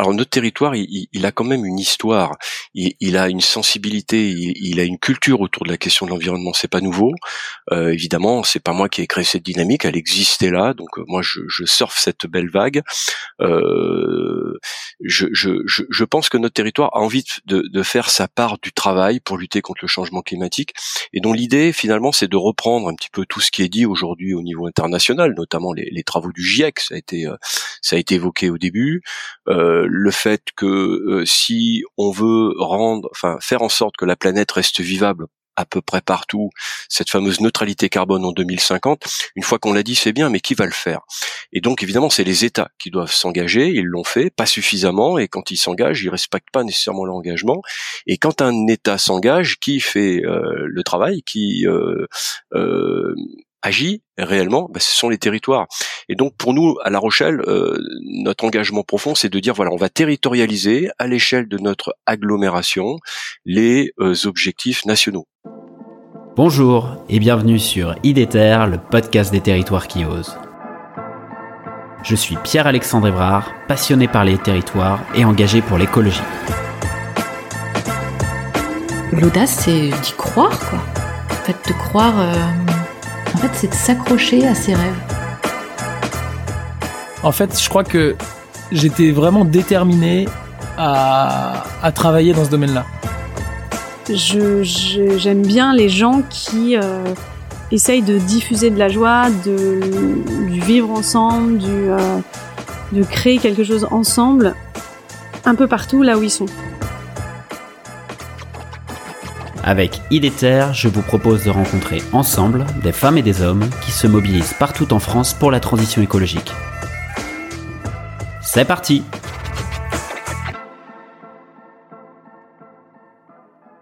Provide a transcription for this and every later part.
alors notre territoire, il, a quand même une histoire, il, a une sensibilité, il, a une culture autour de la question de l'environnement. C'est pas nouveau, euh, évidemment. C'est pas moi qui ai créé cette dynamique, elle existait là. Donc euh, moi, je, je surfe cette belle vague. Euh, je, je, je, pense que notre territoire a envie de, de, faire sa part du travail pour lutter contre le changement climatique, et dont l'idée finalement, c'est de reprendre un petit peu tout ce qui est dit aujourd'hui au niveau international, notamment les, les travaux du GIEC. Ça a été euh, ça a été évoqué au début. Euh, le fait que euh, si on veut rendre, enfin faire en sorte que la planète reste vivable à peu près partout, cette fameuse neutralité carbone en 2050, une fois qu'on l'a dit, c'est bien, mais qui va le faire? Et donc évidemment, c'est les États qui doivent s'engager, ils l'ont fait, pas suffisamment, et quand ils s'engagent, ils respectent pas nécessairement l'engagement. Et quand un État s'engage, qui fait euh, le travail, qui euh, agit réellement, bah, ce sont les territoires. Et donc pour nous, à La Rochelle, euh, notre engagement profond, c'est de dire voilà, on va territorialiser à l'échelle de notre agglomération les euh, objectifs nationaux. Bonjour et bienvenue sur IDETER, le podcast des territoires qui osent. Je suis Pierre-Alexandre Évrard, passionné par les territoires et engagé pour l'écologie. L'audace, c'est d'y croire, quoi. En fait, de croire. Euh, en fait, c'est de s'accrocher à ses rêves. En fait, je crois que j'étais vraiment déterminé à, travailler dans ce domaine-là. J'aime bien les gens qui euh, essayent de diffuser de la joie, de, du vivre ensemble, du, euh, de créer quelque chose ensemble, un peu partout là où ils sont. Avec IDETER, je vous propose de rencontrer ensemble des femmes et des hommes qui se mobilisent partout en France pour la transition écologique. C'est parti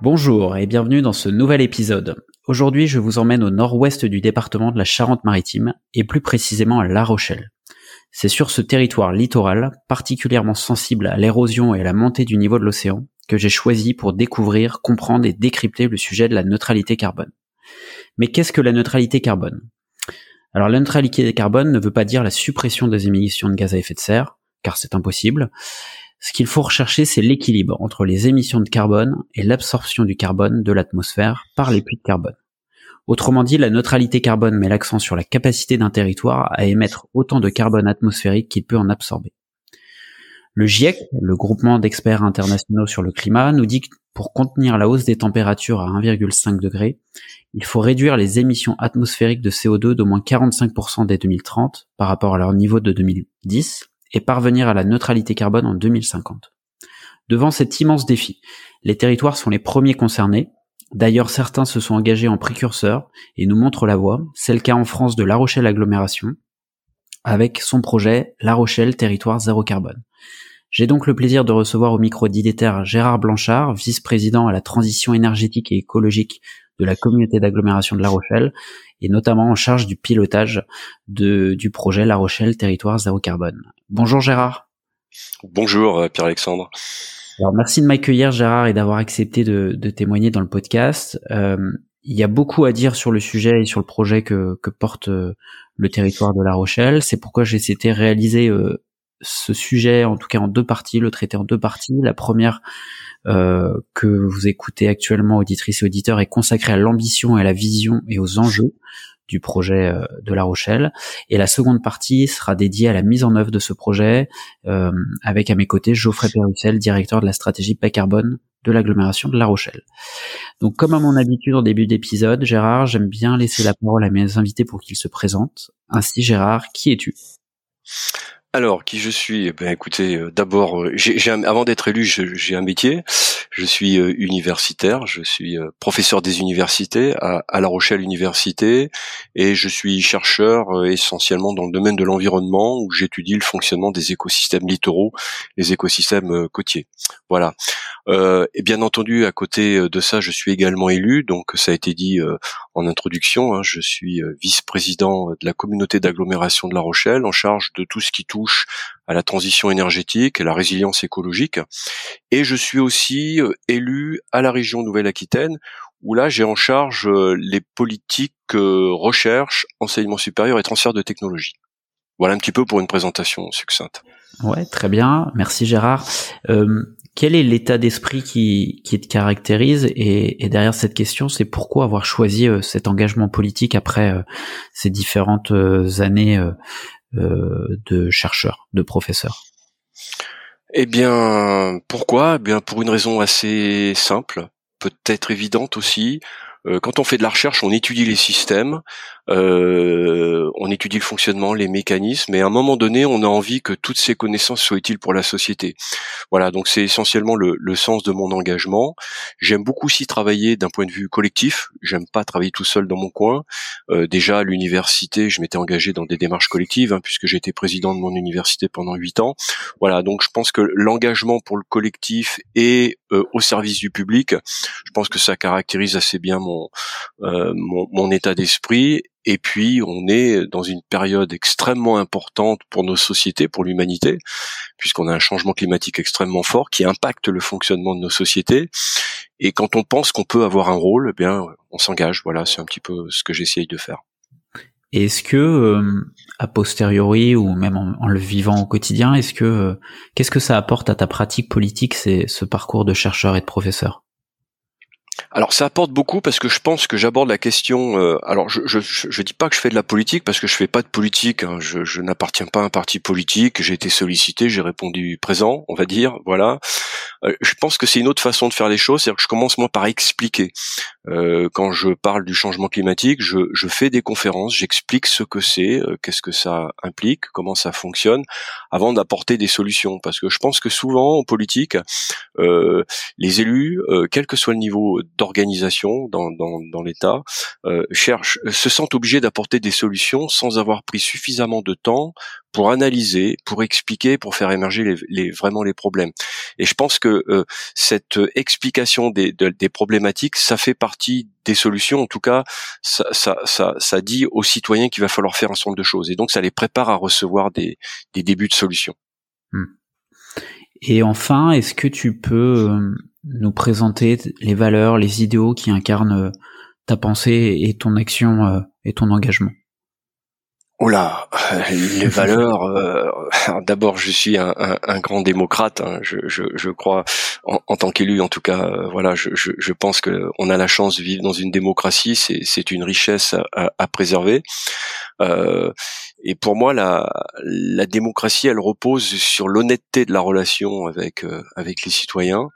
Bonjour et bienvenue dans ce nouvel épisode. Aujourd'hui, je vous emmène au nord-ouest du département de la Charente-Maritime et plus précisément à La Rochelle. C'est sur ce territoire littoral, particulièrement sensible à l'érosion et à la montée du niveau de l'océan, que j'ai choisi pour découvrir, comprendre et décrypter le sujet de la neutralité carbone. Mais qu'est-ce que la neutralité carbone? Alors la neutralité carbone ne veut pas dire la suppression des émissions de gaz à effet de serre, car c'est impossible. Ce qu'il faut rechercher, c'est l'équilibre entre les émissions de carbone et l'absorption du carbone de l'atmosphère par les puits de carbone. Autrement dit, la neutralité carbone met l'accent sur la capacité d'un territoire à émettre autant de carbone atmosphérique qu'il peut en absorber. Le GIEC, le groupement d'experts internationaux sur le climat, nous dit que pour contenir la hausse des températures à 1,5 degré, il faut réduire les émissions atmosphériques de CO2 d'au moins 45% dès 2030 par rapport à leur niveau de 2010 et parvenir à la neutralité carbone en 2050. Devant cet immense défi, les territoires sont les premiers concernés. D'ailleurs, certains se sont engagés en précurseurs et nous montrent la voie. C'est le cas en France de La Rochelle Agglomération, avec son projet La Rochelle Territoire Zéro Carbone. J'ai donc le plaisir de recevoir au micro d'Idéter Gérard Blanchard, vice-président à la transition énergétique et écologique de la communauté d'agglomération de La Rochelle, et notamment en charge du pilotage de, du projet La Rochelle Territoire Zéro Carbone. Bonjour Gérard. Bonjour euh, Pierre-Alexandre. Alors merci de m'accueillir Gérard et d'avoir accepté de, de, témoigner dans le podcast. Euh, il y a beaucoup à dire sur le sujet et sur le projet que, que porte euh, le territoire de La Rochelle. C'est pourquoi j'ai été réaliser euh, ce sujet, en tout cas en deux parties, le traiter en deux parties. La première euh, que vous écoutez actuellement, auditrices et auditeurs, est consacrée à l'ambition et à la vision et aux enjeux du projet euh, de La Rochelle. Et la seconde partie sera dédiée à la mise en œuvre de ce projet, euh, avec à mes côtés Geoffrey Perussel, directeur de la stratégie bas carbone de l'agglomération de La Rochelle. Donc comme à mon habitude en début d'épisode, Gérard, j'aime bien laisser la parole à mes invités pour qu'ils se présentent. Ainsi Gérard, qui es-tu? Alors, qui je suis? Eh Ben, écoutez, euh, d'abord, euh, avant d'être élu, j'ai un métier. Je suis euh, universitaire, je suis professeur des universités à, à, La Rochelle Université, et je suis chercheur essentiellement dans le domaine de l'environnement, où j'étudie le fonctionnement des écosystèmes littoraux, les écosystèmes côtiers. Voilà. Et bien entendu, à côté de ça, je suis également élu. Donc, ça a été dit en introduction. Hein, je suis vice-président de la communauté d'agglomération de La Rochelle, en charge de tout ce qui touche à la transition énergétique et la résilience écologique. Et je suis aussi euh, élu à la région Nouvelle-Aquitaine, où là j'ai en charge euh, les politiques euh, recherche, enseignement supérieur et transfert de technologie. Voilà un petit peu pour une présentation succincte. Ouais, très bien. Merci Gérard. Euh, quel est l'état d'esprit qui, qui te caractérise et, derrière cette question, c'est pourquoi avoir choisi euh, cet engagement politique après euh, ces différentes euh, années de chercheur, de professeur Eh bien, pourquoi? Eh bien, pour une raison assez simple, peut-être évidente aussi. Quand on fait de la recherche, on étudie les systèmes euh, on étudie le fonctionnement, les mécanismes, et à un moment donné, on a envie que toutes ces connaissances soient utiles pour la société. Voilà, donc c'est essentiellement le, sens de mon engagement. J'aime beaucoup aussi travailler d'un point de vue collectif. J'aime pas travailler tout seul dans mon coin. Euh, déjà à l'université, je m'étais engagé dans des démarches collectives, hein, puisque j'étais président de mon université pendant huit ans. Voilà, donc je pense que l'engagement pour le collectif et euh, au service du public, je pense que ça caractérise assez bien mon, mon, mon état d'esprit et puis, on est dans une période extrêmement importante pour nos sociétés, pour l'humanité, puisqu'on a un changement climatique extrêmement fort qui impacte le fonctionnement de nos sociétés. Et quand on pense qu'on peut avoir un rôle, eh bien, on s'engage. Voilà, c'est un petit peu ce que j'essaye de faire. Est-ce que, euh, a posteriori ou même en, le vivant au quotidien, est-ce que euh, qu'est-ce que ça apporte à ta pratique politique, c'est ce parcours de chercheur et de professeur? Alors ça apporte beaucoup parce que je pense que j'aborde la question. Euh, alors je, je, dis pas que je fais de la politique parce que je fais pas de politique. Hein, je n'appartiens pas à un parti politique. J'ai été sollicité, j'ai répondu présent, on va dire. Voilà. Euh, je pense que c'est une autre façon de faire les choses. C'est-à-dire que je commence moi par expliquer. Euh, quand je parle du changement climatique, je, fais des conférences, j'explique ce que c'est, euh, qu'est-ce que ça implique, comment ça fonctionne, avant d'apporter des solutions. Parce que je pense que souvent en politique, les élus, quel que soit le niveau d'organisation dans, dans, l'État cherchent, se sentent obligés d'apporter des solutions sans avoir pris suffisamment de temps pour analyser, pour expliquer, pour faire émerger les, les vraiment les problèmes. Et je pense que euh, cette explication des, des problématiques, ça fait partie des solutions. En tout cas, ça, ça, ça, ça dit aux citoyens qu'il va falloir faire un certain nombre de choses. Et donc, ça les prépare à recevoir des, des débuts de solutions. Hmm. Et enfin, est-ce que tu peux euh, nous présenter les valeurs, les idéaux qui incarnent euh, ta pensée et ton action euh, et ton engagement? Oh là, les valeurs. Euh, d'abord, je suis un, grand démocrate. Hein, je, crois, en, tant qu'élu, en tout cas, voilà, je, pense que on a la chance de vivre dans une démocratie. C'est une richesse à, préserver. et pour moi, la, la démocratie, elle repose sur l'honnêteté de la relation avec avec les citoyens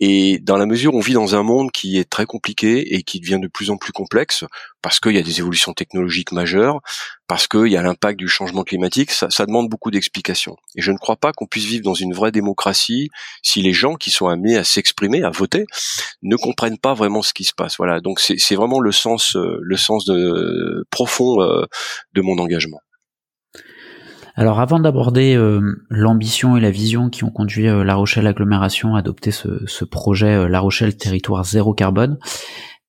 et dans la mesure où on vit dans un monde qui est très compliqué et qui devient de plus en plus complexe, parce qu'il y a des évolutions technologiques majeures, parce qu'il y a l'impact du changement climatique, ça, demande beaucoup d'explications. Et je ne crois pas qu'on puisse vivre dans une vraie démocratie si les gens qui sont amenés à s'exprimer, à voter, ne comprennent pas vraiment ce qui se passe. Voilà. Donc c'est vraiment le sens, euh, le sens de, profond euh, de mon engagement. Alors avant d'aborder euh, l'ambition et la vision qui ont conduit euh, La Rochelle Agglomération à adopter ce, projet euh, La Rochelle Territoire Zéro Carbone,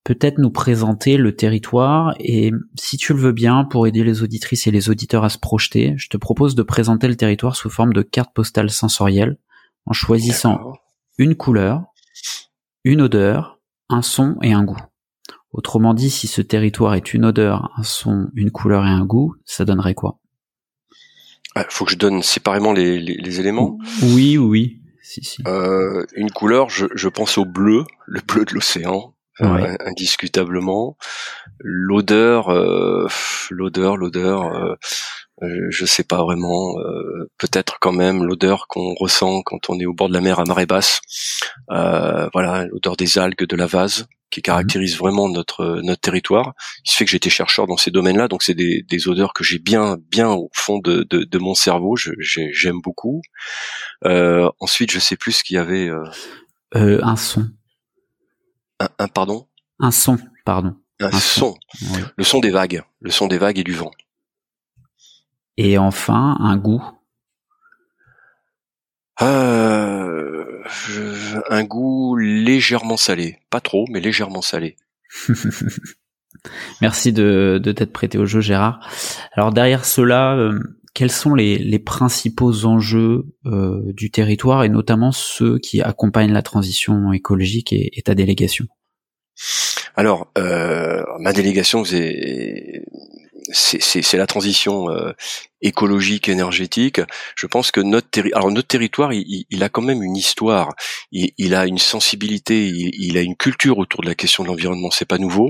peut-être nous présenter le territoire et si tu le veux bien, pour aider les auditrices et les auditeurs à se projeter, je te propose de présenter le territoire sous forme de carte postale sensorielle en choisissant une couleur, une odeur, un son et un goût. Autrement dit, si ce territoire est une odeur, un son, une couleur et un goût, ça donnerait quoi? Il ah, faut que je donne séparément les, les, éléments. Oui, oui. Si, si. Euh, une couleur, je, je, pense au bleu, le bleu de l'océan, euh, indiscutablement. L'odeur, euh, l'odeur, l'odeur. Euh, je sais pas vraiment. Peut-être quand même l'odeur qu'on ressent quand on est au bord de la mer à marée basse. voilà, l'odeur des algues, de la vase qui caractérise mhm. vraiment notre notre territoire. Il se fait que j'étais chercheur dans ces domaines-là, donc c'est des, des odeurs que j'ai bien bien au fond de, de, de mon cerveau. J'aime beaucoup. Euh, ensuite, je sais plus ce qu'il y avait. Euh... Euh, un son. Un, un, pardon? Un son, pardon. Un, son. Le son des vagues, le son des vagues et du vent. Et enfin, un goût. Euh, un goût légèrement salé, pas trop, mais légèrement salé. Merci de, de t'être prêté au jeu, Gérard. Alors derrière cela, euh, quels sont les, les principaux enjeux euh, du territoire et notamment ceux qui accompagnent la transition écologique et, ta délégation? Alors, euh, ma délégation, c'est la transition écologique, énergétique. Je pense que notre, territoire, il, a quand même une histoire, il, a une sensibilité, il, a une culture autour de la question de l'environnement. C'est pas nouveau.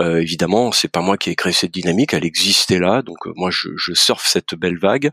Euh, évidemment, c'est pas moi qui ai créé cette dynamique, elle existait là. Donc euh, moi, je, je surfe cette belle vague.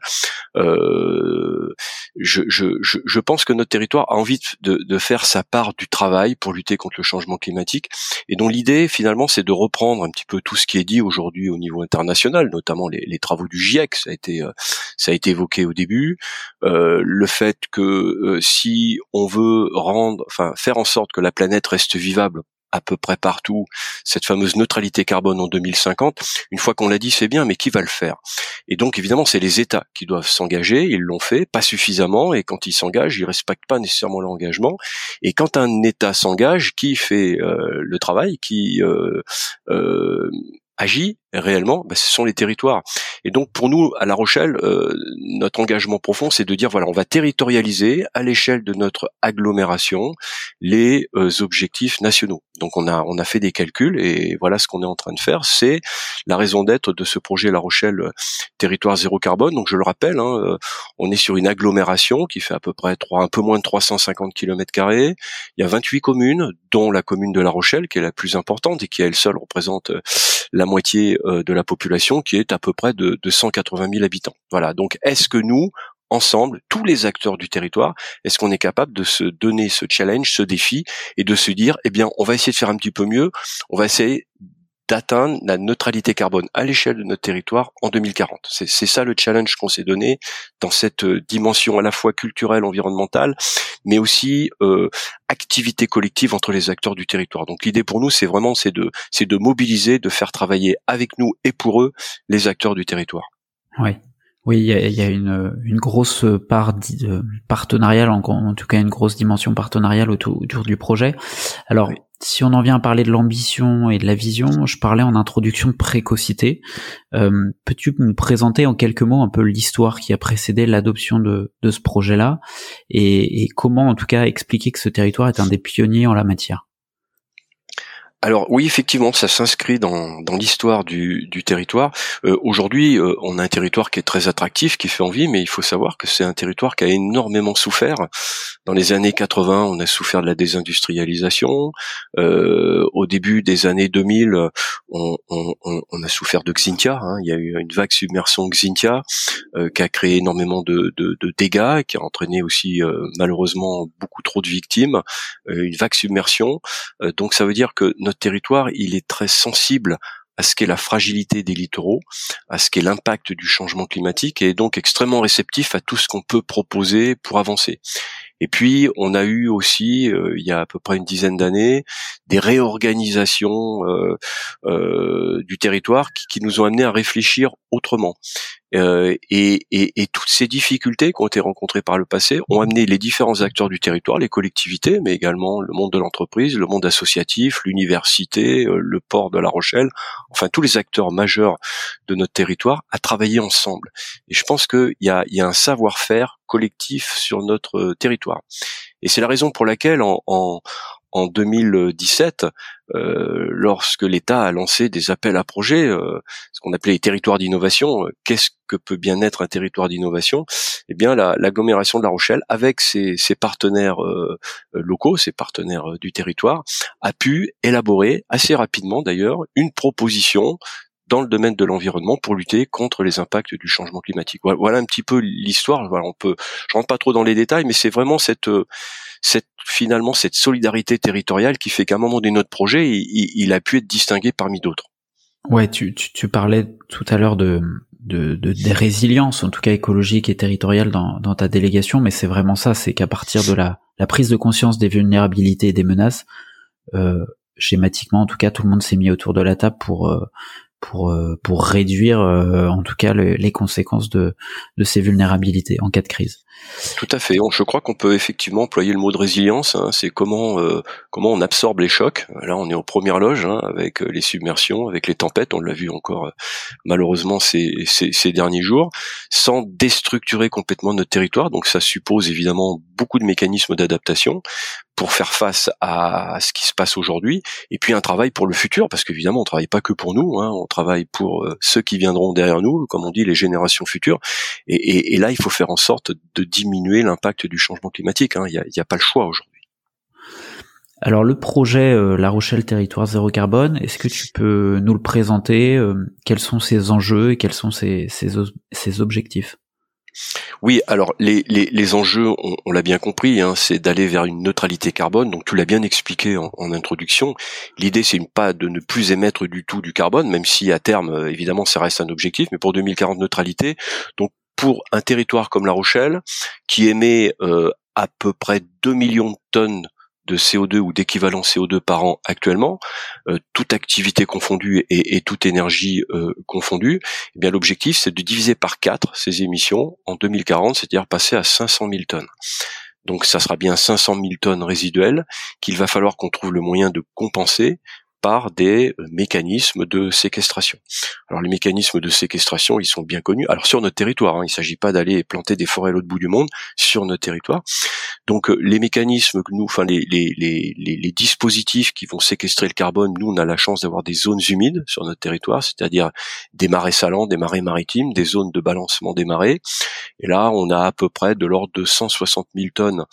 Euh, je, je, je, pense que notre territoire a envie de, de faire sa part du travail pour lutter contre le changement climatique, et dont l'idée finalement, c'est de reprendre un petit peu tout ce qui est dit aujourd'hui au niveau international, notamment les, les travaux du GIEC. Ça a été euh, ça a été évoqué au début, euh, le fait que euh, si on veut rendre, enfin faire en sorte que la planète reste vivable à peu près partout cette fameuse neutralité carbone en 2050. Une fois qu'on l'a dit, c'est bien, mais qui va le faire? Et donc, évidemment, c'est les États qui doivent s'engager. Ils l'ont fait, pas suffisamment, et quand ils s'engagent, ils respectent pas nécessairement l'engagement. Et quand un État s'engage, qui fait le travail Qui agit réellement, bah, ce sont les territoires. Et donc pour nous, à La Rochelle, euh, notre engagement profond, c'est de dire voilà, on va territorialiser à l'échelle de notre agglomération les euh, objectifs nationaux. Donc on a on a fait des calculs et voilà ce qu'on est en train de faire. C'est la raison d'être de ce projet La Rochelle euh, territoire zéro carbone. Donc je le rappelle, hein, on est sur une agglomération qui fait à peu près 3, un peu moins de 350 km carrés. Il y a 28 communes, dont la commune de La Rochelle qui est la plus importante et qui elle seule représente la moitié euh, de la population qui est à peu près de, de 180 000 habitants. Voilà. Donc, est-ce que nous, ensemble, tous les acteurs du territoire, est-ce qu'on est capable de se donner ce challenge, ce défi, et de se dire, eh bien, on va essayer de faire un petit peu mieux, on va essayer d'atteindre la neutralité carbone à l'échelle de notre territoire en 2040. C'est ça le challenge qu'on s'est donné dans cette euh, dimension à la fois culturelle, environnementale, mais aussi euh, activité collective entre les acteurs du territoire. Donc l'idée pour nous, c'est vraiment c'est de c'est de mobiliser, de faire travailler avec nous et pour eux les acteurs du territoire. Oui, il y a, une, une, grosse part partenariale, en, en, tout cas une grosse dimension partenariale autour, autour du projet. Alors, si on en vient à parler de l'ambition et de la vision, je parlais en introduction de précocité. Euh, peux-tu me présenter en quelques mots un peu l'histoire qui a précédé l'adoption de, de, ce projet-là et, et comment en tout cas expliquer que ce territoire est un des pionniers en la matière? Alors oui, effectivement, ça s'inscrit dans, dans l'histoire du, du, territoire. Euh, aujourd'hui, euh, on a un territoire qui est très attractif, qui fait envie, mais il faut savoir que c'est un territoire qui a énormément souffert. Dans les années 80, on a souffert de la désindustrialisation. Euh, au début des années 2000, on, on, on a souffert de Xintia. Hein. Il y a eu une vague submersion Xintia qui a créé énormément de, de, de, dégâts, qui a entraîné aussi malheureusement beaucoup trop de victimes. une vague submersion. donc ça veut dire que notre territoire, il est très sensible à ce qu'est la fragilité des littoraux, à ce qu'est l'impact du changement climatique, et est donc extrêmement réceptif à tout ce qu'on peut proposer pour avancer. Et puis, on a eu aussi, euh, il y a à peu près une dizaine d'années, des réorganisations euh, euh, du territoire qui, qui, nous ont amené à réfléchir autrement. Euh, et, et, et, toutes ces difficultés qui ont été rencontrées par le passé ont amené les différents acteurs du territoire, les collectivités, mais également le monde de l'entreprise, le monde associatif, l'université, euh, le port de La Rochelle, enfin tous les acteurs majeurs de notre territoire, à travailler ensemble. Et je pense qu'il y a, y a un savoir-faire collectif sur notre territoire. Et c'est la raison pour laquelle en, en, en 2017, euh, lorsque l'État a lancé des appels à projets, euh, ce qu'on appelait les territoires d'innovation. Euh, qu'est-ce que peut bien être un territoire d'innovation? Eh bien, l'agglomération de La Rochelle, avec ses, ses partenaires locaux, ses partenaires du territoire, a pu élaborer assez rapidement, d'ailleurs, une proposition dans le domaine de l'environnement pour lutter contre les impacts du changement climatique. Voilà un petit peu l'histoire. Voilà, on peut, je rentre pas trop dans les détails, mais c'est vraiment cette cette finalement cette solidarité territoriale qui fait qu'à un moment de notre projet, il, a pu être distingué parmi d'autres. Ouais, tu, tu, parlais tout à l'heure de, de, de, des résiliences, en tout cas écologiques et territoriales dans, dans ta délégation, mais c'est vraiment ça, c'est qu'à partir de la, la prise de conscience des vulnérabilités et des menaces, euh, schématiquement, en tout cas, tout le monde s'est mis autour de la table pour euh, pour euh, pour réduire euh, en tout cas les conséquences de de ces vulnérabilités en cas de crise. Tout à fait. Je crois qu'on peut effectivement employer le mot de résilience. Hein. C'est comment euh, comment on absorbe les chocs. Là, on est aux premières loges hein, avec les submersions, avec les tempêtes. On l'a vu encore malheureusement ces, ces, ces derniers jours, sans déstructurer complètement notre territoire. Donc ça suppose évidemment beaucoup de mécanismes d'adaptation pour faire face à ce qui se passe aujourd'hui, et puis un travail pour le futur, parce qu'évidemment on travaille pas que pour nous, hein, on travaille pour euh, ceux qui viendront derrière nous, comme on dit les générations futures, et, là il faut faire en sorte de diminuer l'impact du changement climatique. Hein. Il n'y a, y a, pas le choix aujourd'hui. Alors le projet euh, La Rochelle Territoire Zéro Carbone, est-ce que tu peux nous le présenter euh, Quels sont ses enjeux et quels sont ses objectifs? Oui, alors les, les, enjeux, on, l'a bien compris, hein, c'est d'aller vers une neutralité carbone. Donc tu l'as bien expliqué en, en introduction. L'idée, c'est pas de ne plus émettre du tout du carbone, même si à terme, euh, évidemment, ça reste un objectif. Mais pour 2040, neutralité. Donc pour un territoire comme La Rochelle, qui émet euh, à peu près 2 millions de tonnes de CO2 ou d'équivalent CO2 par an actuellement, euh, toute activité confondue et, toute énergie euh, confondue, eh bien l'objectif c'est de diviser par 4 ces émissions en 2040, c'est-à-dire passer à 500 000 tonnes. Donc ça sera bien 500 000 tonnes résiduelles qu'il va falloir qu'on trouve le moyen de compenser par des euh, mécanismes de séquestration. Alors les mécanismes de séquestration, ils sont bien connus. Alors sur notre territoire, hein, il ne s'agit pas d'aller planter des forêts à l'autre bout du monde, sur notre territoire. Donc euh, les mécanismes que nous, enfin les, dispositifs qui vont séquestrer le carbone, nous on a la chance d'avoir des zones humides sur notre territoire, c'est-à-dire des marais salants, des marais maritimes, des zones de balancement des marées. Et là, on a à peu près de l'ordre de 160 000 tonnes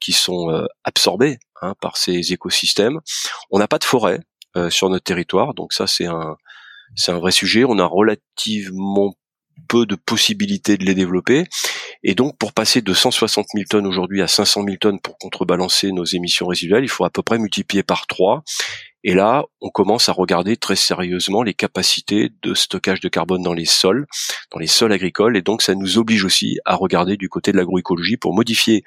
qui sont euh, absorbées hein, par ces écosystèmes. On n'a pas de forêt, sur notre territoire. Donc ça, c'est un, c'est un vrai sujet. On a relativement peu de possibilités de les développer. Et donc, pour passer de 160 000 tonnes aujourd'hui à 500 000 tonnes pour contrebalancer nos émissions résiduelles, il faut à peu près multiplier par 3. Et là, on commence à regarder très sérieusement les capacités de stockage de carbone dans les sols, dans les sols agricoles. Et donc, ça nous oblige aussi à regarder du côté de l'agroécologie pour modifier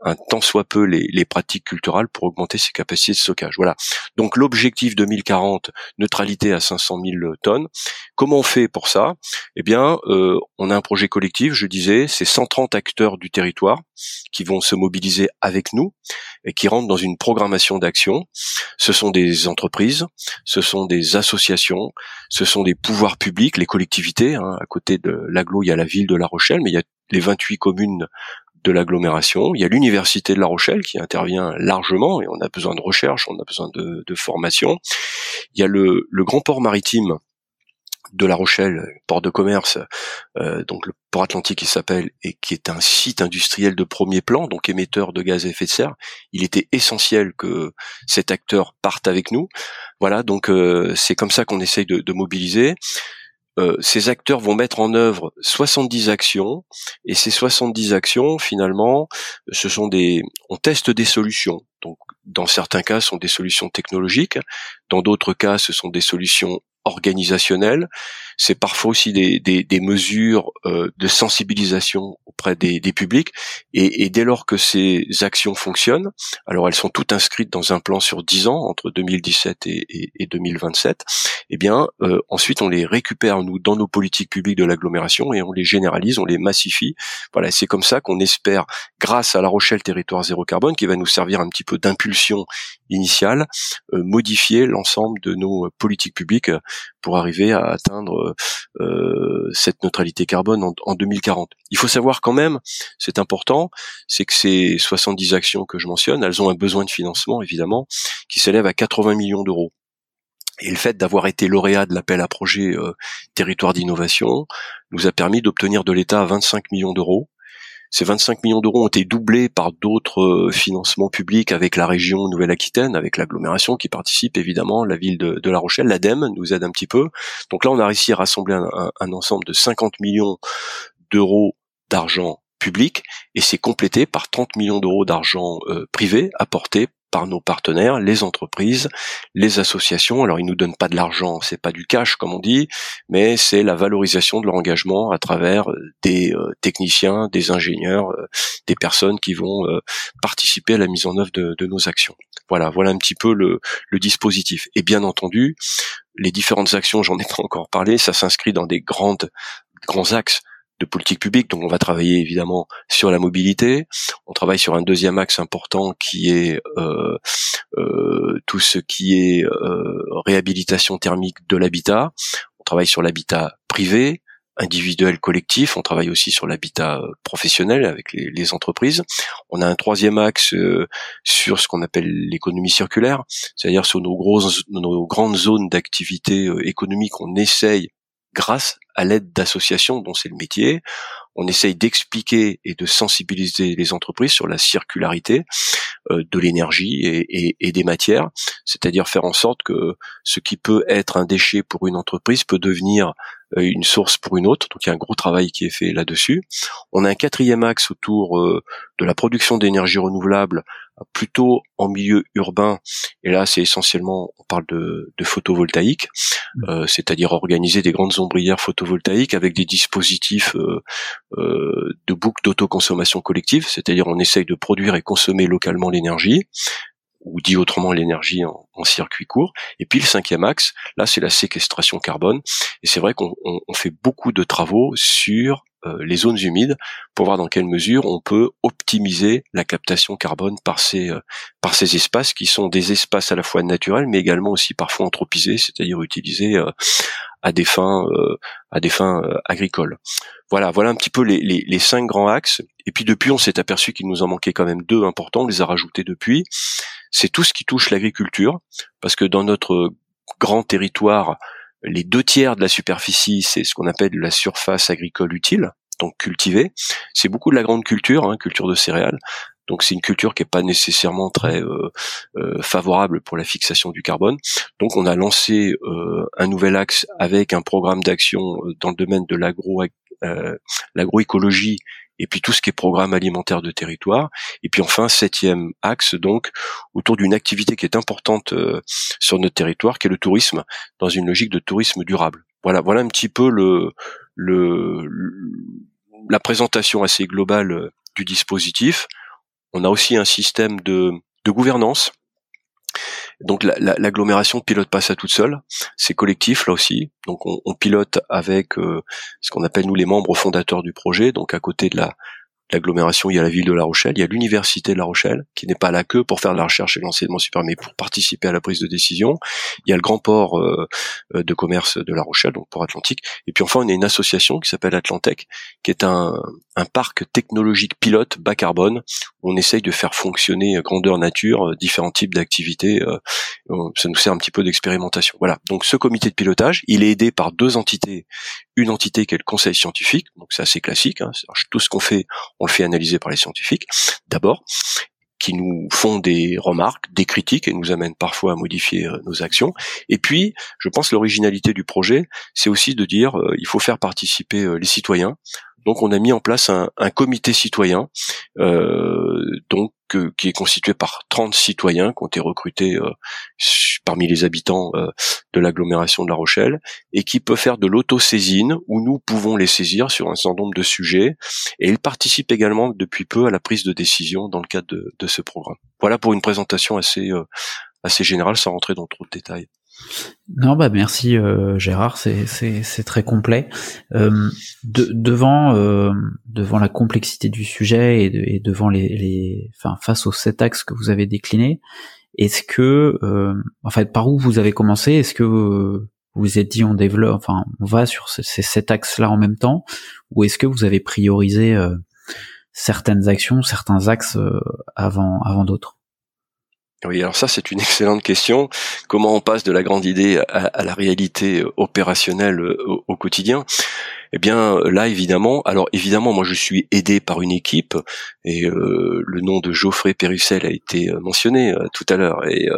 un tant soit peu les, pratiques culturelles pour augmenter ses capacités de stockage. Voilà. Donc l'objectif 2040, neutralité à 500 000 tonnes. Comment on fait pour ça? Eh bien, euh, on a un projet collectif. Je disais, c'est 130 acteurs du territoire qui vont se mobiliser avec nous et qui rentrent dans une programmation d'action. Ce sont des entreprises, ce sont des associations, ce sont des pouvoirs publics, les collectivités. Hein. À côté de l'aglo, il y a la ville de La Rochelle, mais il y a les 28 communes de l'agglomération. Il y a l'université de La Rochelle qui intervient largement et on a besoin de recherche, on a besoin de, formation. Il y a le, grand port maritime de La Rochelle, port de commerce, euh, donc le port atlantique qui s'appelle, et qui est un site industriel de premier plan, donc émetteur de gaz à effet de serre. Il était essentiel que cet acteur parte avec nous. Voilà, donc euh, c'est comme ça qu'on essaye de mobiliser. Euh, ces acteurs vont mettre en œuvre 70 actions et ces 70 actions finalement ce sont des on teste des solutions. Donc dans certains cas ce sont des solutions technologiques dans d'autres cas ce sont des solutions organisationnelles c'est parfois aussi des, mesures euh, de sensibilisation auprès des, publics. Et, et, dès lors que ces actions fonctionnent, alors elles sont toutes inscrites dans un plan sur 10 ans, entre 2017 et, et, et 2027, eh bien euh, ensuite on les récupère nous dans nos politiques publiques de l'agglomération et on les généralise, on les massifie. Voilà, c'est comme ça qu'on espère, grâce à La Rochelle Territoire Zéro Carbone, qui va nous servir un petit peu d'impulsion initiale, euh, modifier l'ensemble de nos politiques publiques pour arriver à atteindre euh, cette neutralité carbone en, 2040. Il faut savoir quand même, c'est important, c'est que ces 70 actions que je mentionne, elles ont un besoin de financement évidemment qui s'élève à 80 millions d'euros. Et le fait d'avoir été lauréat de l'appel à projet euh, territoire d'innovation nous a permis d'obtenir de l'État 25 millions d'euros ces 25 millions d'euros ont été doublés par d'autres euh, financements publics avec la région Nouvelle-Aquitaine, avec l'agglomération qui participe évidemment, la ville de, La Rochelle, l'ADEME nous aide un petit peu. Donc là, on a réussi à rassembler un, ensemble de 50 millions d'euros d'argent public et c'est complété par 30 millions d'euros d'argent euh, privé apporté par nos partenaires, les entreprises, les associations. Alors ils nous donnent pas de l'argent, c'est pas du cash comme on dit, mais c'est la valorisation de leur engagement à travers euh, des euh, techniciens, des ingénieurs, euh, des personnes qui vont participer à la mise en œuvre de, nos actions. Voilà, voilà un petit peu le, dispositif. Et bien entendu, les différentes actions, j'en ai pas encore parlé, ça s'inscrit dans des grandes grands axes de politique publique. Donc on va travailler évidemment sur la mobilité. On travaille sur un deuxième axe important qui est euh, euh, tout ce qui est euh, réhabilitation thermique de l'habitat. On travaille sur l'habitat privé, individuel, collectif. On travaille aussi sur l'habitat professionnel avec les, entreprises. On a un troisième axe sur ce qu'on appelle l'économie circulaire, c'est-à-dire sur nos grosses, nos grandes zones d'activité économique. On essaye grâce à l'aide d'associations dont c'est le métier. On essaye d'expliquer et de sensibiliser les entreprises sur la circularité euh, de l'énergie et, des matières, c'est-à-dire faire en sorte que ce qui peut être un déchet pour une entreprise peut devenir une source pour une autre. Donc il y a un gros travail qui est fait là-dessus. On a un quatrième axe autour euh, de la production d'énergie renouvelable, plutôt en milieu urbain. Et là, c'est essentiellement, on parle de, photovoltaïque, mmh. euh, c'est-à-dire organiser des grandes ombrières photovoltaïques avec des dispositifs de boucle d'autoconsommation collective, c'est-à-dire on essaye de produire et consommer localement l'énergie ou dit autrement l'énergie en, circuit court. Et puis le cinquième axe, là c'est la séquestration carbone. Et c'est vrai qu'on fait beaucoup de travaux sur les zones humides pour voir dans quelle mesure on peut optimiser la captation carbone par ces euh, par ces espaces qui sont des espaces à la fois naturels mais également aussi parfois anthropisés, c'est-à-dire utilisés euh, à des fins à des fins agricoles. Voilà, voilà un petit peu les, les, les cinq grands axes. Et puis depuis, on s'est aperçu qu'il nous en manquait quand même deux importants. On les a rajoutés depuis. C'est tout ce qui touche l'agriculture, parce que dans notre grand territoire, les deux tiers de la superficie, c'est ce qu'on appelle la surface agricole utile, donc cultivée. C'est beaucoup de la grande culture, hein, culture de céréales. Donc c'est une culture qui n'est pas nécessairement très euh, euh, favorable pour la fixation du carbone. Donc on a lancé euh, un nouvel axe avec un programme d'action dans le domaine de l'agro l'agroécologie et puis tout ce qui est programme alimentaire de territoire, et puis enfin septième axe donc autour d'une activité qui est importante euh, sur notre territoire, qui est le tourisme, dans une logique de tourisme durable. Voilà, voilà un petit peu le, le la présentation assez globale euh, du dispositif. On a aussi un système de, de gouvernance donc l'agglomération la, pilote pas ça toute seule, c'est collectif là aussi. Donc on, pilote avec euh, ce qu'on appelle nous les membres fondateurs du projet. Donc à côté de la l'agglomération, il y a la ville de La Rochelle, il y a l'université de La Rochelle, qui n'est pas là que pour faire de la recherche et de l'enseignement supérieur, mais pour participer à la prise de décision. Il y a le grand port euh, euh, de commerce de La Rochelle, donc port Atlantique. Et puis enfin, on a une association qui s'appelle Atlantec, qui est un, un parc technologique pilote bas carbone, on essaye de faire fonctionner grandeur nature euh, différents types d'activités. ça nous sert un petit peu d'expérimentation. Voilà. Donc ce comité de pilotage, il est aidé par deux entités. Une entité qui est le conseil scientifique, donc c'est assez classique. Hein. tout ce qu'on fait on fait analyser par les scientifiques d'abord, qui nous font des remarques, des critiques et nous amènent parfois à modifier euh, nos actions. Et puis, je pense l'originalité du projet, c'est aussi de dire euh, il faut faire participer euh, les citoyens. Donc, on a mis en place un, comité citoyen, donc qui est constitué par 30 citoyens qui ont été recrutés parmi les habitants euh, de l'agglomération de La Rochelle et qui peut faire de l'autosaisine où nous pouvons les saisir sur un certain nombre de sujets et ils participent également depuis peu à la prise de décision dans le cadre de, ce programme. Voilà pour une présentation assez euh, assez générale sans rentrer dans trop de détails. Non, bah merci euh, Gérard, c'est très complet. Euh, de, devant euh, devant la complexité du sujet et, et devant les, les enfin face aux sept axes que vous avez déclinés, est-ce que, euh, en fait, par où vous avez commencé? Est-ce que vous vous êtes dit on développe, enfin, on va sur ces, sept axes-là en même temps, ou est-ce que vous avez priorisé euh, certaines actions, certains axes euh, avant avant d'autres? Oui, alors ça c'est une excellente question. Comment on passe de la grande idée à, la réalité opérationnelle au quotidien? Eh bien là évidemment, alors évidemment moi je suis aidé par une équipe et euh, le nom de Geoffrey Pérussel a été euh, mentionné euh, tout à l'heure et,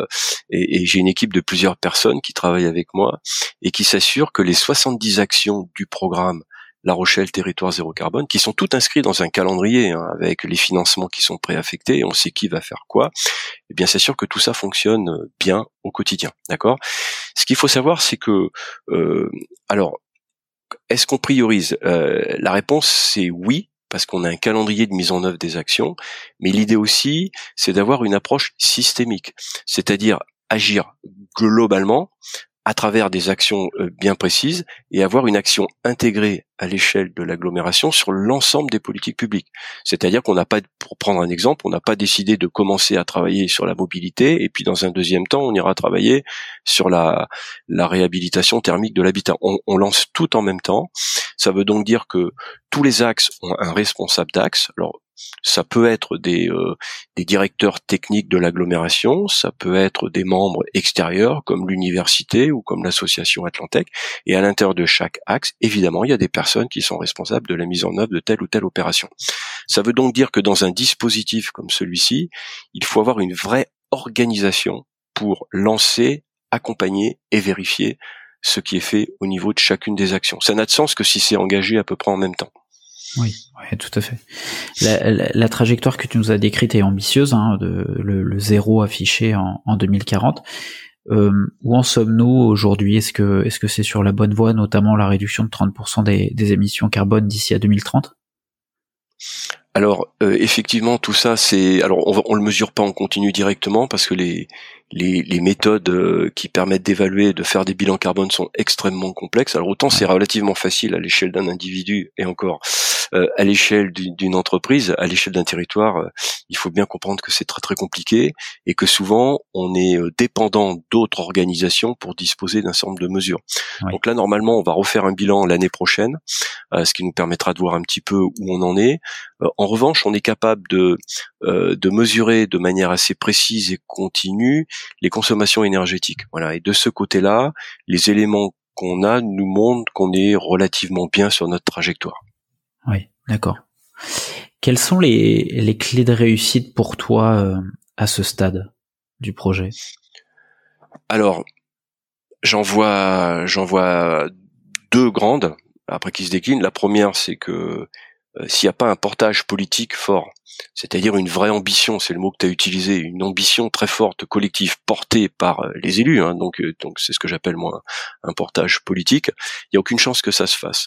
et, j'ai une équipe de plusieurs personnes qui travaillent avec moi et qui s'assurent que les 70 actions du programme la Rochelle Territoire Zéro Carbone, qui sont toutes inscrites dans un calendrier hein, avec les financements qui sont préaffectés, on sait qui va faire quoi. Eh bien, c'est sûr que tout ça fonctionne bien au quotidien, d'accord? Ce qu'il faut savoir, c'est que, euh, alors, est-ce qu'on priorise? Euh, La réponse c'est oui, parce qu'on a un calendrier de mise en œuvre des actions, mais l'idée aussi, c'est d'avoir une approche systémique, c'est-à-dire agir globalement à travers des actions euh, bien précises et avoir une action intégrée à l'échelle de l'agglomération sur l'ensemble des politiques publiques. C'est-à-dire qu'on n'a pas, pour prendre un exemple, on n'a pas décidé de commencer à travailler sur la mobilité et puis dans un deuxième temps, on ira travailler sur la, réhabilitation thermique de l'habitat. On, on lance tout en même temps. Ça veut donc dire que tous les axes ont un responsable d'axe. Alors ça peut être des, euh, des directeurs techniques de l'agglomération, ça peut être des membres extérieurs comme l'université ou comme l'association Atlantec. Et à l'intérieur de chaque axe, évidemment, il y a des personnes qui sont responsables de la mise en œuvre de telle ou telle opération. Ça veut donc dire que dans un dispositif comme celui-ci, il faut avoir une vraie organisation pour lancer, accompagner et vérifier ce qui est fait au niveau de chacune des actions. Ça n'a de sens que si c'est engagé à peu près en même temps. Oui, tout à fait. La, trajectoire que tu nous as décrite est ambitieuse, hein, de, le, zéro affiché en, en 2040. Euh, où en sommes-nous aujourd'hui? Est-ce que est-ce que c'est sur la bonne voie, notamment la réduction de 30% des, des émissions carbone d'ici à 2030 alors euh, effectivement tout ça c'est alors on, on le mesure pas en continu directement parce que les les, les méthodes euh, qui permettent d'évaluer de faire des bilans carbone sont extrêmement complexes. Alors autant c'est relativement facile à l'échelle d'un individu et encore euh, à l'échelle d'une entreprise, à l'échelle d'un territoire, euh, il faut bien comprendre que c'est très très compliqué et que souvent on est euh, dépendant d'autres organisations pour disposer d'un certain nombre de mesures. Donc là normalement on va refaire un bilan l'année prochaine, ce qui nous permettra de voir un petit peu où on en est. en revanche, on est capable de de mesurer de manière assez précise et continue les consommations énergétiques. Voilà. Et de ce côté-là, les éléments qu'on a nous montrent qu'on est relativement bien sur notre trajectoire. Oui, d'accord. Quelles sont les, clés de réussite pour toi euh, à ce stade du projet? Alors, j'en vois, vois deux grandes après qui se déclinent. La première, c'est que euh, s'il n'y a pas un portage politique fort c'est-à-dire une vraie ambition, c'est le mot que tu as utilisé, une ambition très forte collective portée par euh, les élus, hein, donc euh, donc c'est ce que j'appelle moi un portage politique. Il n'y a aucune chance que ça se fasse.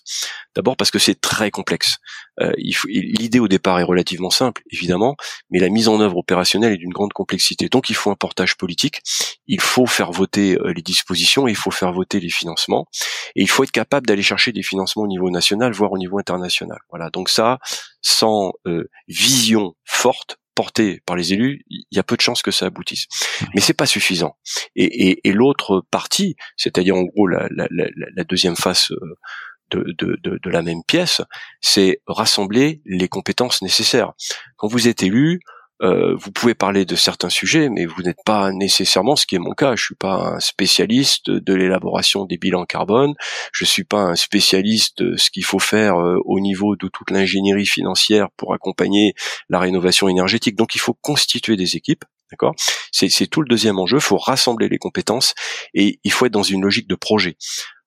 D'abord parce que c'est très complexe. Euh, L'idée au départ est relativement simple, évidemment, mais la mise en œuvre opérationnelle est d'une grande complexité. Donc il faut un portage politique, il faut faire voter les dispositions, il faut faire voter les financements, et il faut être capable d'aller chercher des financements au niveau national, voire au niveau international. Voilà. Donc ça, sans euh, vision forte portée par les élus, il y a peu de chances que ça aboutisse. Mais c'est pas suffisant. Et, l'autre partie, c'est-à-dire en gros la, deuxième face euh, de, de, la même pièce, c'est rassembler les compétences nécessaires. Quand vous êtes élu, euh, vous pouvez parler de certains sujets, mais vous n'êtes pas nécessairement, ce qui est mon cas, je suis pas un spécialiste de l'élaboration des bilans carbone, je suis pas un spécialiste de ce qu'il faut faire euh, au niveau de toute l'ingénierie financière pour accompagner la rénovation énergétique. Donc il faut constituer des équipes. D'accord? C'est tout le deuxième enjeu. Il faut rassembler les compétences et il faut être dans une logique de projet.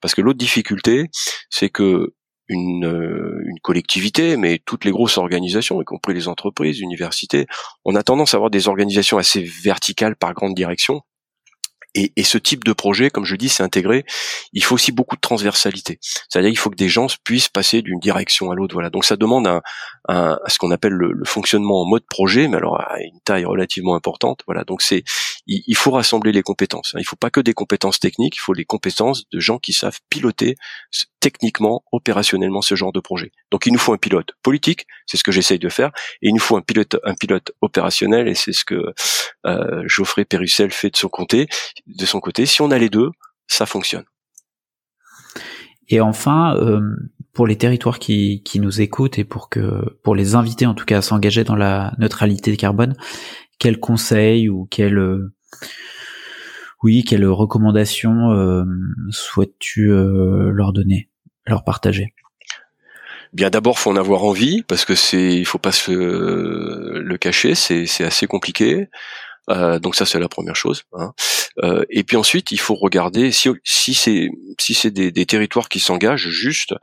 Parce que l'autre difficulté, c'est que une, euh, une, collectivité, mais toutes les grosses organisations, y compris les entreprises, universités, on a tendance à avoir des organisations assez verticales par grande direction, et, et, ce type de projet, comme je dis, c'est intégré. Il faut aussi beaucoup de transversalité. C'est-à-dire qu'il faut que des gens puissent passer d'une direction à l'autre. Voilà. Donc ça demande un, un, ce qu'on appelle le, le, fonctionnement en mode projet, mais alors à une taille relativement importante. Voilà. Donc c'est, il, il, faut rassembler les compétences. Il ne faut pas que des compétences techniques. Il faut les compétences de gens qui savent piloter techniquement, opérationnellement ce genre de projet. Donc il nous faut un pilote politique, c'est ce que j'essaye de faire, et il nous faut un pilote, un pilote opérationnel, et c'est ce que euh, Geoffrey Pérussel fait de son côté de son côté. Si on a les deux, ça fonctionne. Et enfin, euh, pour les territoires qui, qui nous écoutent et pour que pour les inviter en tout cas à s'engager dans la neutralité carbone, quels conseils ou quels euh, oui, quelles recommandations euh, souhaites-tu leur donner, leur partager Bien d'abord, faut en avoir envie parce que c'est, il faut pas se le cacher, c'est c'est assez compliqué. Euh, donc ça c'est la première chose. Hein. Euh, et puis ensuite il faut regarder si si c'est si c'est des, des, territoires qui s'engagent juste,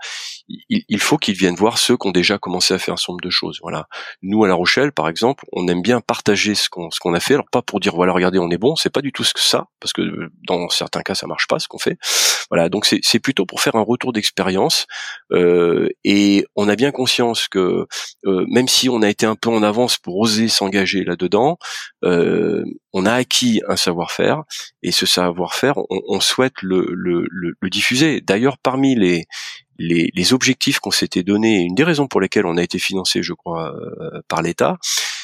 il, il faut qu'ils viennent voir ceux qui ont déjà commencé à faire un certain nombre de choses. Voilà. Nous à La Rochelle par exemple, on aime bien partager ce qu'on ce qu'on a fait. Alors pas pour dire voilà regardez on est bon, c'est pas du tout ce que ça parce que dans certains cas ça marche pas ce qu'on fait. Voilà donc c'est c'est plutôt pour faire un retour d'expérience euh, et on a bien conscience que euh, même si on a été un peu en avance pour oser s'engager là dedans. Euh, on a acquis un savoir-faire et ce savoir-faire, on, souhaite le, diffuser. D'ailleurs, parmi les, les, objectifs qu'on s'était donnés, une des raisons pour lesquelles on a été financé, je crois, euh, par l'État,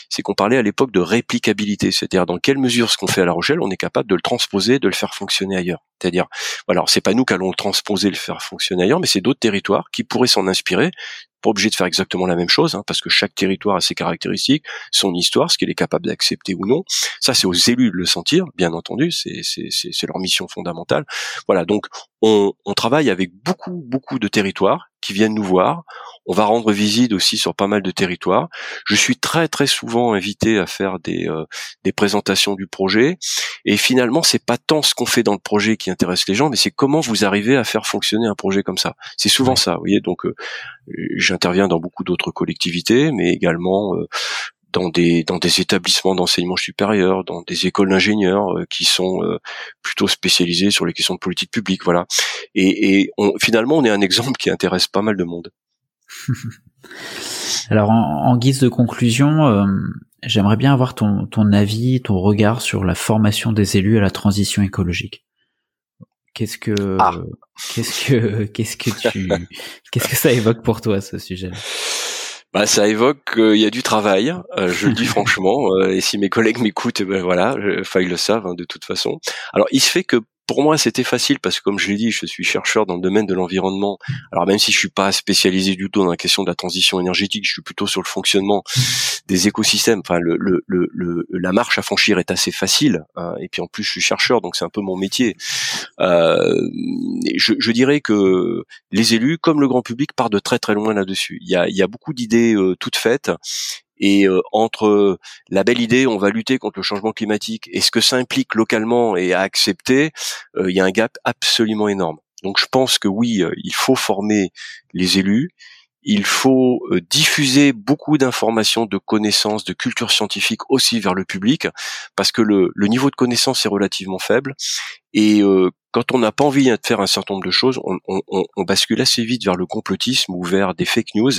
c'est qu'on parlait à l'époque de réplicabilité, c'est-à-dire dans quelle mesure ce qu'on fait à La Rochelle, on est capable de le transposer, de le faire fonctionner ailleurs. C'est-à-dire, voilà, c'est pas nous qui allons le transposer, le faire fonctionner ailleurs, mais c'est d'autres territoires qui pourraient s'en inspirer. Pas obligé de faire exactement la même chose, hein, parce que chaque territoire a ses caractéristiques, son histoire, ce qu'il est capable d'accepter ou non. Ça, c'est aux élus de le sentir, bien entendu, c'est leur mission fondamentale. Voilà, donc on, on travaille avec beaucoup, beaucoup de territoires qui viennent nous voir. On va rendre visite aussi sur pas mal de territoires. Je suis très très souvent invité à faire des, euh, des présentations du projet. Et finalement, c'est pas tant ce qu'on fait dans le projet qui intéresse les gens, mais c'est comment vous arrivez à faire fonctionner un projet comme ça. C'est souvent ça, vous voyez. Donc, euh, j'interviens dans beaucoup d'autres collectivités, mais également euh, dans des dans des établissements d'enseignement supérieur, dans des écoles d'ingénieurs qui sont plutôt spécialisées sur les questions de politique publique, voilà. Et, et on, finalement, on est un exemple qui intéresse pas mal de monde. Alors en, guise de conclusion, euh, j'aimerais bien avoir ton, ton avis, ton regard sur la formation des élus à la transition écologique. Qu'est-ce que ah. qu'est-ce que qu'est-ce que tu qu'est-ce que ça évoque pour toi ce sujet bah, ça évoque qu'il y a du travail, euh, je le dis franchement, euh, et si mes collègues m'écoutent, ben voilà, enfin ils le savent hein, de toute façon. Alors il se fait que pour moi, c'était facile parce que, comme je l'ai dit, je suis chercheur dans le domaine de l'environnement. Alors, même si je suis pas spécialisé du tout dans la question de la transition énergétique, je suis plutôt sur le fonctionnement des écosystèmes. Enfin, le, le, le, la marche à franchir est assez facile. Hein. et puis, en plus, je suis chercheur, donc c'est un peu mon métier. Euh, je, je, dirais que les élus, comme le grand public, partent de très très loin là-dessus. Il y a, y a beaucoup d'idées euh, toutes faites et euh, entre la belle idée, on va lutter contre le changement climatique, et ce que ça implique localement et à accepter, euh, il y a un gap absolument énorme. Donc je pense que oui, euh, il faut former les élus, il faut diffuser beaucoup d'informations, de connaissances, de culture scientifique aussi vers le public, parce que le, le niveau de connaissance est relativement faible. Et quand on n'a pas envie de faire un certain nombre de choses, on, bascule assez vite vers le complotisme ou vers des fake news.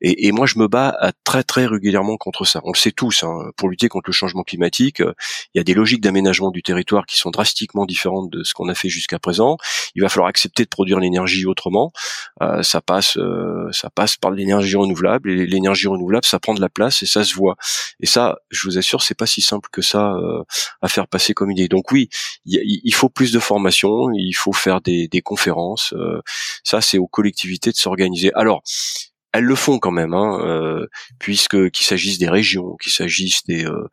Et, et moi, je me bats très très régulièrement contre ça. On le sait tous. Hein, pour lutter contre le changement climatique, euh, il y a des logiques d'aménagement du territoire qui sont drastiquement différentes de ce qu'on a fait jusqu'à présent. Il va falloir accepter de produire l'énergie autrement. Euh, ça passe, euh, ça passe par l'énergie renouvelable. Et l'énergie renouvelable, ça prend de la place et ça se voit. Et ça, je vous assure, c'est pas si simple que ça à faire passer comme idée. Donc oui, il faut plus de formation il faut faire des, conférences. Euh, ça, c'est aux collectivités de s'organiser. Alors, elles le font quand même, hein, euh, puisque qu'il s'agisse des régions, qu'il s'agisse des, euh,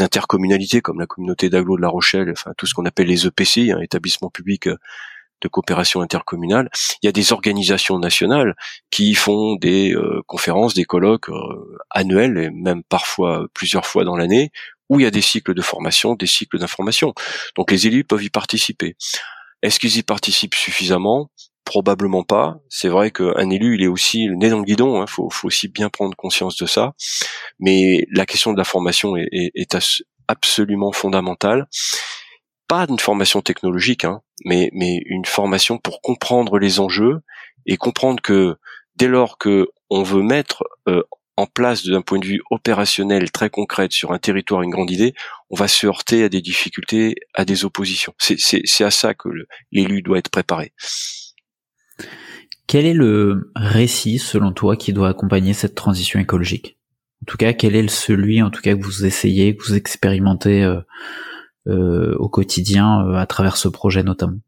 intercommunalités comme la communauté d'agglo de La Rochelle, enfin tout ce qu'on appelle les EPCI, un établissement public de coopération intercommunale. Il y a des organisations nationales qui font des conférences, des colloques annuels et même parfois plusieurs fois dans l'année, où il y a des cycles de formation, des cycles d'information. Donc les élus peuvent y participer. Est-ce qu'ils y participent suffisamment? Probablement pas. C'est vrai qu'un élu, il est aussi le nez dans le guidon. Il hein. faut, aussi bien prendre conscience de ça. Mais la question de la formation est, absolument fondamentale. Pas une formation technologique, hein, mais, une formation pour comprendre les enjeux et comprendre que dès lors que on veut mettre euh, en place d'un point de vue opérationnel très concret sur un territoire une grande idée, on va se heurter à des difficultés, à des oppositions. C'est à ça que l'élu doit être préparé. Quel est le récit, selon toi, qui doit accompagner cette transition écologique? En tout cas, quel est celui, en tout cas, que vous essayez, que vous expérimentez euh, euh, au quotidien euh, à travers ce projet notamment?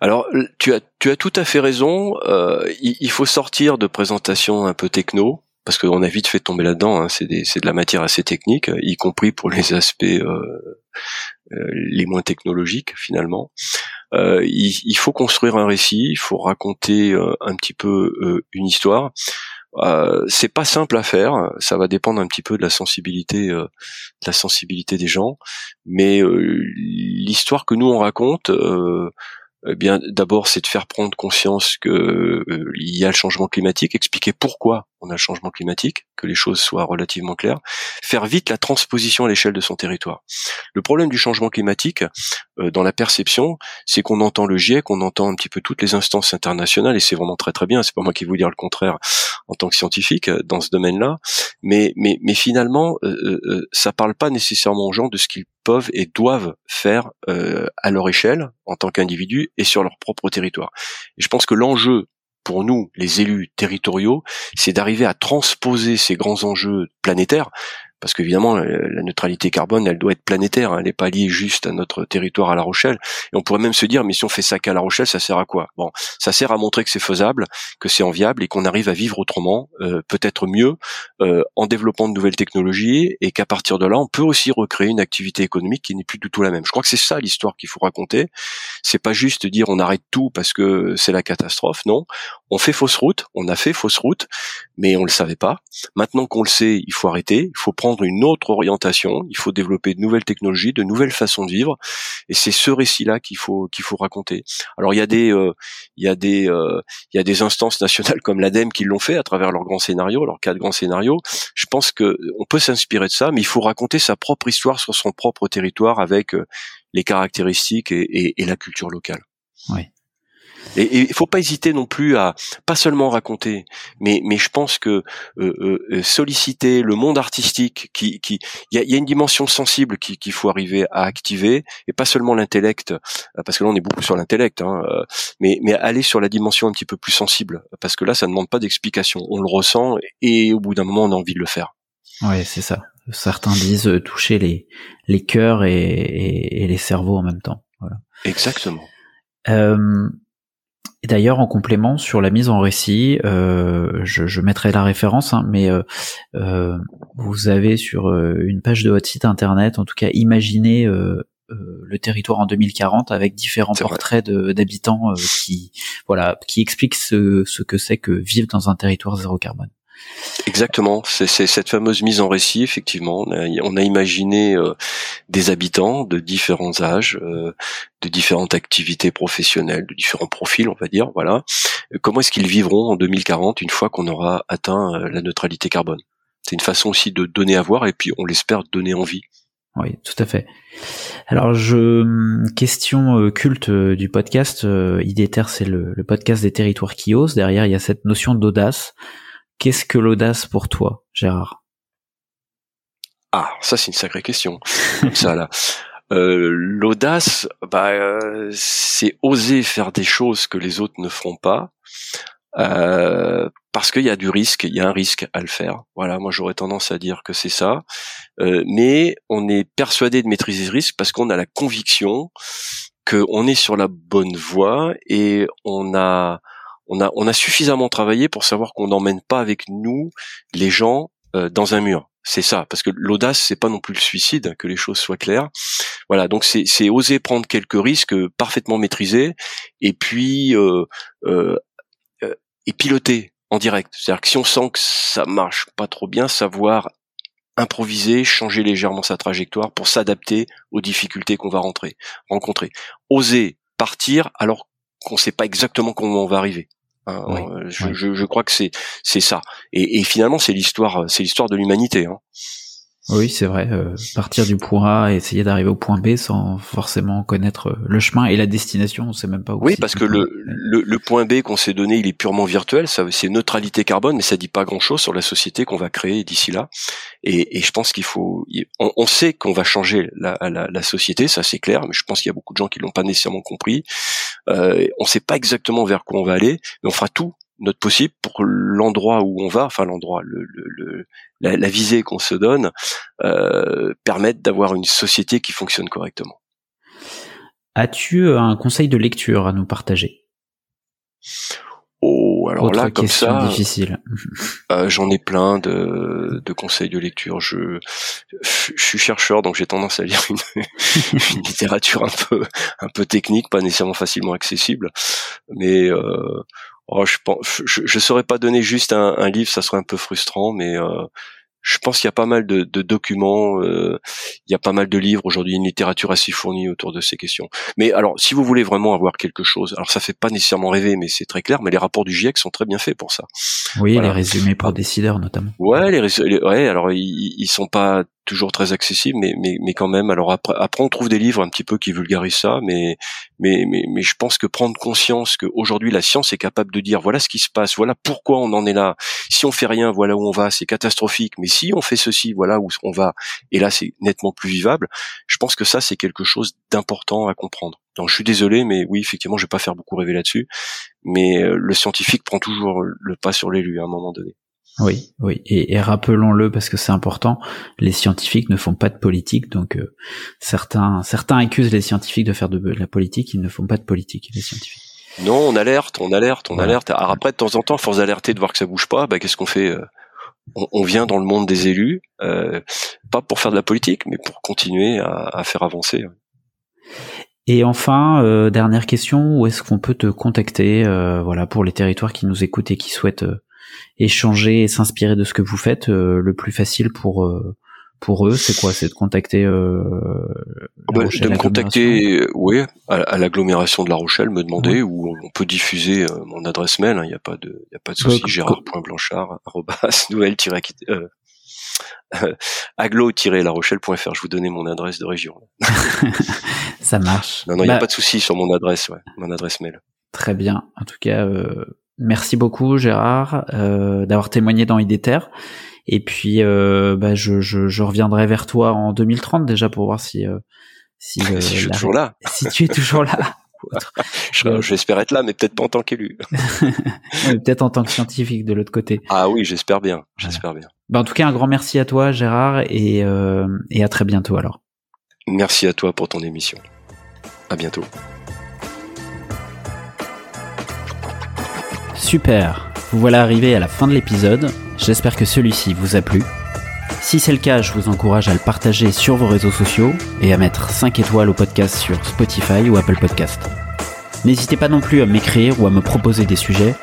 Alors, tu as, tu as tout à fait raison. Euh, il, faut sortir de présentations un peu techno, parce qu'on a vite fait tomber là-dedans. Hein. C'est, de la matière assez technique, y compris pour les aspects euh, euh, les moins technologiques finalement. Il, il, faut construire un récit, il faut raconter un petit peu une histoire. Euh, c'est pas simple à faire, ça va dépendre un petit peu de la sensibilité, de la sensibilité des gens, mais l'histoire que nous on raconte, eh bien d'abord c'est de faire prendre conscience que euh, il y a le changement climatique, expliquer pourquoi a le changement climatique, que les choses soient relativement claires, faire vite la transposition à l'échelle de son territoire. Le problème du changement climatique, euh, dans la perception, c'est qu'on entend le GIEC, on entend un petit peu toutes les instances internationales, et c'est vraiment très très bien, c'est pas moi qui vais vous dire le contraire en tant que scientifique euh, dans ce domaine-là, mais, mais, mais finalement, euh, euh, ça parle pas nécessairement aux gens de ce qu'ils peuvent et doivent faire à leur échelle en tant qu'individus et sur leur propre territoire. Et je pense que l'enjeu pour nous, les élus territoriaux, c'est d'arriver à transposer ces grands enjeux planétaires parce qu'évidemment la neutralité carbone elle doit être planétaire, hein. elle n'est pas liée juste à notre territoire à La Rochelle. Et on pourrait même se dire mais si on fait ça qu'à La Rochelle, ça sert à quoi? Bon, ça sert à montrer que c'est faisable, que c'est enviable et qu'on arrive à vivre autrement, euh, peut-être mieux, euh, en développant de nouvelles technologies et qu'à partir de là on peut aussi recréer une activité économique qui n'est plus du tout la même. Je crois que c'est ça l'histoire qu'il faut raconter. C'est pas juste dire on arrête tout parce que c'est la catastrophe. Non, on fait fausse route, on a fait fausse route, mais on le savait pas. Maintenant qu'on le sait, il faut arrêter, il faut prendre une autre orientation, il faut développer de nouvelles technologies, de nouvelles façons de vivre, et c'est ce récit-là qu'il faut qu'il faut raconter. Alors il y a des euh, il y a des euh, il y a des instances nationales comme l'ADEME qui l'ont fait à travers leurs grands scénarios, leurs quatre grands scénarios. Je pense que on peut s'inspirer de ça, mais il faut raconter sa propre histoire sur son propre territoire avec euh, les caractéristiques et, et, et la culture locale. Oui. Et il faut pas hésiter non plus à pas seulement raconter, mais mais je pense que euh, euh, solliciter le monde artistique, qui qui il y a, y a, une dimension sensible qu'il faut arriver à activer et pas seulement l'intellect, euh, parce que là on est beaucoup sur l'intellect, hein, mais mais aller sur la dimension un petit peu plus sensible, parce que là ça ne demande pas d'explication, on le ressent et au bout d'un moment on a envie de le faire. Ouais, c'est ça. Certains disent toucher les les cœurs et, et, et les cerveaux en même temps. Voilà. Exactement. Euh, et d'ailleurs, en complément sur la mise en récit, euh, je, je, mettrai la référence, hein, mais euh, euh, vous avez sur euh, une page de votre site internet, en tout cas, imaginé euh, euh, le territoire en 2040 avec différents portraits d'habitants qui, voilà, qui expliquent ce, ce que c'est que vivre dans un territoire zéro carbone. Exactement, c'est cette fameuse mise en récit, effectivement. On a, imaginé euh, des habitants de différents âges, euh, de différentes activités professionnelles, de différents profils, on va dire. Voilà. Comment est-ce qu'ils vivront en 2040 une fois qu'on aura atteint euh, la neutralité carbone? C'est une façon aussi de donner à voir et puis on l'espère donner envie. Oui, tout à fait. Alors, je question culte du podcast. IDETER, c'est le, le podcast des territoires qui osent. Derrière, il y a cette notion d'audace. Qu'est-ce que l'audace pour toi, Gérard? Ah, ça c'est une sacrée question. ça là. Euh, l'audace, bah, euh, c'est oser faire des choses que les autres ne feront pas, euh, parce qu'il y a du risque, il y a un risque à le faire. Voilà, moi j'aurais tendance à dire que c'est ça. mais on est persuadé de maîtriser ce risque parce qu'on a la conviction qu'on est sur la bonne voie et on a on a, suffisamment travaillé pour savoir qu'on n'emmène pas avec nous les gens euh, dans un mur. C'est ça, parce que l'audace, c'est pas non plus le suicide, que les choses soient claires. Voilà, donc c'est oser prendre quelques risques parfaitement maîtrisés, et puis euh, euh, euh, et piloter en direct. C'est-à-dire que si on sent que ça marche pas trop bien, savoir improviser, changer légèrement sa trajectoire pour s'adapter aux difficultés qu'on va rencontrer. Oser partir alors qu'on sait pas exactement comment on va arriver. Euh, je, je, je, crois que c'est c'est ça. Et, et finalement, c'est l'histoire, c'est l'histoire de l'humanité. Hein. Oui, c'est vrai. Euh, partir du point A et essayer d'arriver au point B sans forcément connaître euh, le chemin et la destination, on sait même pas où. Oui, parce que le, le, le, point B qu'on s'est donné, il est purement virtuel. Ça, c'est neutralité carbone, mais ça dit pas grand-chose sur la société qu'on va créer d'ici là. Et, et, je pense qu'il faut. On, on sait qu'on va changer la, la, la société, ça c'est clair. Mais je pense qu'il y a beaucoup de gens qui l'ont pas nécessairement compris. Euh, on sait pas exactement vers quoi on va aller, mais on fera tout notre possible pour l'endroit où on va, enfin l'endroit, le, le, la, la, visée qu'on se donne, euh, permettre d'avoir une société qui fonctionne correctement. As-tu un conseil de lecture à nous partager? Oh, alors là, comme ça, difficile. Euh, j'en ai plein de, de, conseils de lecture. Je, je suis chercheur, donc j'ai tendance à lire une, une, littérature un peu, un peu technique, pas nécessairement facilement accessible, mais euh, Oh, je pense, je, je saurais pas donner juste un, un, livre, ça serait un peu frustrant, mais euh, je pense qu'il y a pas mal de, documents. Euh, il y a pas mal de livres aujourd'hui, une littérature assez fournie autour de ces questions. Mais alors, si vous voulez vraiment avoir quelque chose, alors ça fait pas nécessairement rêver, mais c'est très clair. Mais les rapports du GIEC sont très bien faits pour ça. Oui, les résumés pour décideurs notamment. Ouais, les, résumés, ouais. Alors ils, ils sont pas toujours très accessible, mais, mais, mais quand même. Alors après, après, on trouve des livres un petit peu qui vulgarisent ça, mais, mais, mais, mais je pense que prendre conscience qu'aujourd'hui la science est capable de dire voilà ce qui se passe, voilà pourquoi on en est là. Si on fait rien, voilà où on va, c'est catastrophique. Mais si on fait ceci, voilà où on va. Et là, c'est nettement plus vivable. Je pense que ça, c'est quelque chose d'important à comprendre. Donc, je suis désolé, mais oui, effectivement, je vais pas faire beaucoup rêver là-dessus. Mais euh, le scientifique prend toujours le pas sur l'élu à un moment donné. Oui, oui, et, rappelons-le parce que c'est important. Les scientifiques ne font pas de politique, donc euh, certains certains accusent les scientifiques de faire de, la politique, ils ne font pas de politique les scientifiques. Non, on alerte, on alerte, on alerte. Alors après, de temps en temps, force d'alerter, de voir que ça bouge pas, bah, qu'est-ce qu'on fait euh, on, vient dans le monde des élus, euh, pas pour faire de la politique, mais pour continuer à, faire avancer. Et enfin, dernière question, où est-ce qu'on peut te contacter, voilà, pour les territoires qui nous écoutent et qui souhaitent échanger et s'inspirer de ce que vous faites, euh, le plus facile pour euh, pour eux, c'est quoi? C'est de contacter euh, bah, de me contacter, oui, à, l'agglomération de La Rochelle, me demander où on peut diffuser mon adresse mail. Il hein, n'y a pas de, y a pas de souci. Gérard.blanchard nouvelle aglo-larochelle.fr. Je vous donnais mon adresse de région. Ça marche. Non, non, il n'y a bah pas de souci sur mon adresse, ouais, mon adresse mail. Très bien. En tout cas, euh, Merci beaucoup Gérard euh, d'avoir témoigné dans Idéter. Et puis euh, bah, je, je, je, reviendrai vers toi en 2030 déjà pour voir si euh, si, je suis toujours là. Si tu es toujours là. J'espère être là, mais peut-être pas en tant qu'élu. peut-être en tant que scientifique de l'autre côté. Ah oui, j'espère bien. J'espère bien. Bah, en tout cas, un grand merci à toi, Gérard, et, euh, et à très bientôt alors. Merci à toi pour ton émission. À bientôt. Super, vous voilà arrivé à la fin de l'épisode, j'espère que celui-ci vous a plu. Si c'est le cas, je vous encourage à le partager sur vos réseaux sociaux et à mettre 5 étoiles au podcast sur Spotify ou Apple Podcast. N'hésitez pas non plus à m'écrire ou à me proposer des sujets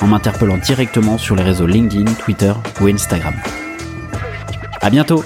en m'interpellant directement sur les réseaux LinkedIn, Twitter ou Instagram. À bientôt!